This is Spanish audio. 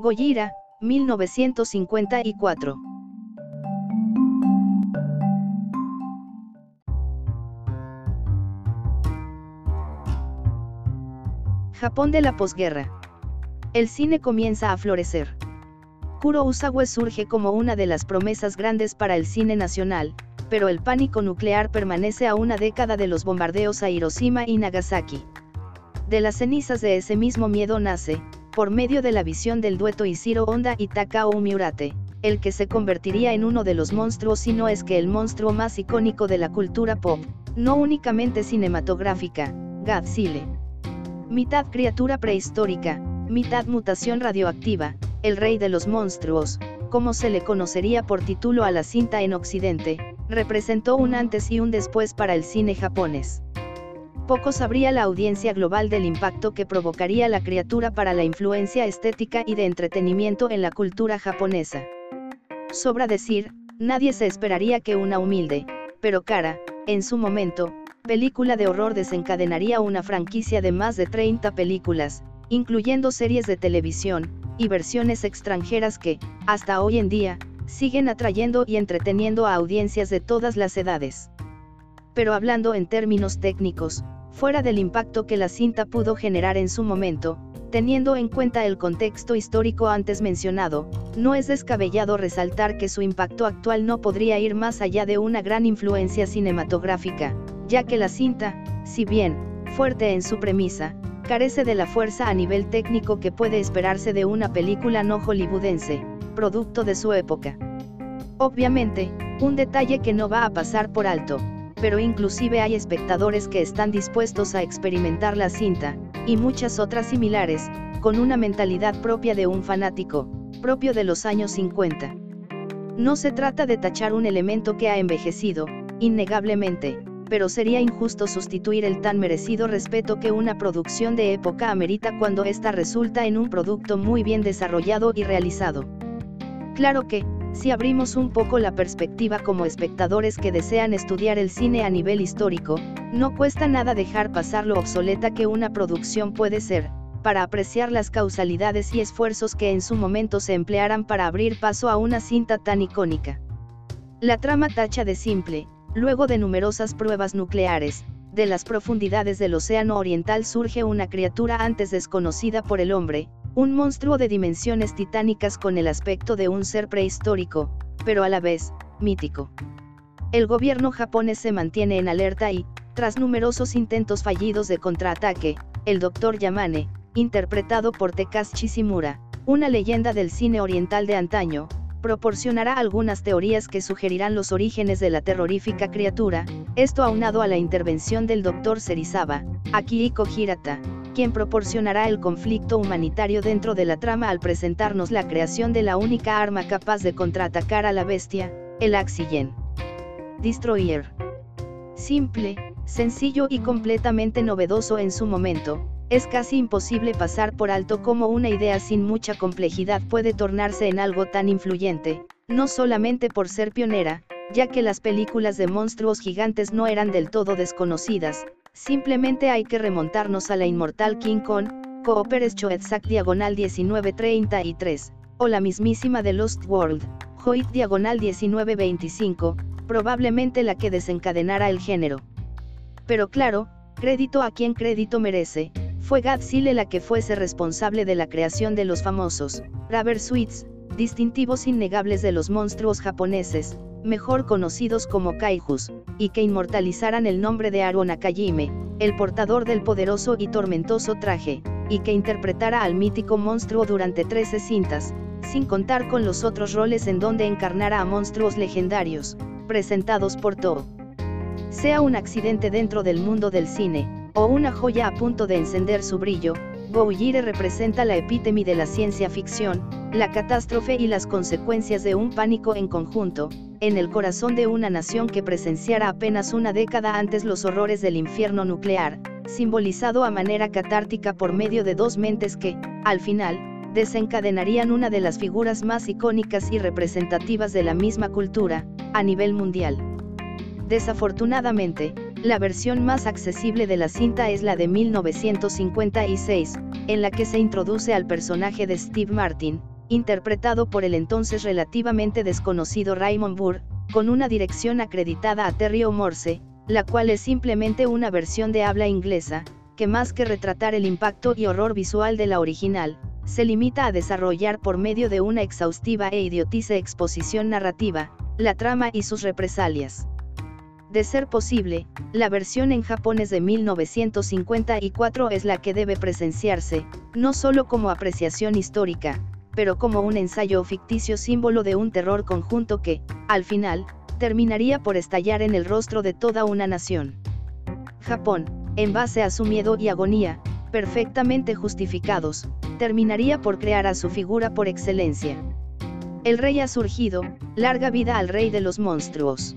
Gojira, 1954. Japón de la posguerra. El cine comienza a florecer. Kuro Usawa surge como una de las promesas grandes para el cine nacional, pero el pánico nuclear permanece a una década de los bombardeos a Hiroshima y Nagasaki. De las cenizas de ese mismo miedo nace, por medio de la visión del dueto Ishiro Honda y Takao Miurate, el que se convertiría en uno de los monstruos si no es que el monstruo más icónico de la cultura pop, no únicamente cinematográfica, Godzilla mitad criatura prehistórica, mitad mutación radioactiva, el rey de los monstruos, como se le conocería por título a la cinta en Occidente, representó un antes y un después para el cine japonés. Poco sabría la audiencia global del impacto que provocaría la criatura para la influencia estética y de entretenimiento en la cultura japonesa. Sobra decir, nadie se esperaría que una humilde, pero cara, en su momento, película de horror desencadenaría una franquicia de más de 30 películas, incluyendo series de televisión, y versiones extranjeras que, hasta hoy en día, siguen atrayendo y entreteniendo a audiencias de todas las edades. Pero hablando en términos técnicos, fuera del impacto que la cinta pudo generar en su momento, teniendo en cuenta el contexto histórico antes mencionado, no es descabellado resaltar que su impacto actual no podría ir más allá de una gran influencia cinematográfica, ya que la cinta, si bien, fuerte en su premisa, carece de la fuerza a nivel técnico que puede esperarse de una película no hollywoodense, producto de su época. Obviamente, un detalle que no va a pasar por alto, pero inclusive hay espectadores que están dispuestos a experimentar la cinta, y muchas otras similares, con una mentalidad propia de un fanático, propio de los años 50. No se trata de tachar un elemento que ha envejecido, innegablemente, pero sería injusto sustituir el tan merecido respeto que una producción de época amerita cuando ésta resulta en un producto muy bien desarrollado y realizado. Claro que, si abrimos un poco la perspectiva como espectadores que desean estudiar el cine a nivel histórico, no cuesta nada dejar pasar lo obsoleta que una producción puede ser, para apreciar las causalidades y esfuerzos que en su momento se emplearan para abrir paso a una cinta tan icónica. La trama tacha de simple, Luego de numerosas pruebas nucleares, de las profundidades del Océano Oriental surge una criatura antes desconocida por el hombre, un monstruo de dimensiones titánicas con el aspecto de un ser prehistórico, pero a la vez, mítico. El gobierno japonés se mantiene en alerta y, tras numerosos intentos fallidos de contraataque, el Dr. Yamane, interpretado por Tekashi Shimura, una leyenda del cine oriental de antaño, proporcionará algunas teorías que sugerirán los orígenes de la terrorífica criatura, esto aunado a la intervención del Dr. Serizawa, Akihiko Hirata, proporcionará el conflicto humanitario dentro de la trama al presentarnos la creación de la única arma capaz de contraatacar a la bestia, el Axigen. Destroyer. Simple, sencillo y completamente novedoso en su momento, es casi imposible pasar por alto cómo una idea sin mucha complejidad puede tornarse en algo tan influyente, no solamente por ser pionera, ya que las películas de monstruos gigantes no eran del todo desconocidas, simplemente hay que remontarnos a la inmortal King Kong, Cooper Exact diagonal 1933, o la mismísima The Lost World, Hoyt diagonal 1925, probablemente la que desencadenara el género. Pero claro, crédito a quien crédito merece, fue Godzilla la que fuese responsable de la creación de los famosos Rubber Suits, distintivos innegables de los monstruos japoneses, mejor conocidos como kaijus, y que inmortalizaran el nombre de Aaron Nakajime, el portador del poderoso y tormentoso traje, y que interpretara al mítico monstruo durante 13 cintas, sin contar con los otros roles en donde encarnara a monstruos legendarios, presentados por Toho. Sea un accidente dentro del mundo del cine, o una joya a punto de encender su brillo, Gouire representa la epítome de la ciencia ficción, la catástrofe y las consecuencias de un pánico en conjunto, en el corazón de una nación que presenciara apenas una década antes los horrores del infierno nuclear, simbolizado a manera catártica por medio de dos mentes que, al final, desencadenarían una de las figuras más icónicas y representativas de la misma cultura, a nivel mundial. Desafortunadamente, la versión más accesible de la cinta es la de 1956, en la que se introduce al personaje de Steve Martin, interpretado por el entonces relativamente desconocido Raymond Burr, con una dirección acreditada a Terry O'Morse, la cual es simplemente una versión de habla inglesa, que más que retratar el impacto y horror visual de la original, se limita a desarrollar por medio de una exhaustiva e idiotice exposición narrativa, la trama y sus represalias. De ser posible, la versión en japonés de 1954 es la que debe presenciarse, no solo como apreciación histórica, pero como un ensayo ficticio símbolo de un terror conjunto que, al final, terminaría por estallar en el rostro de toda una nación. Japón, en base a su miedo y agonía, perfectamente justificados, terminaría por crear a su figura por excelencia. El rey ha surgido, larga vida al rey de los monstruos.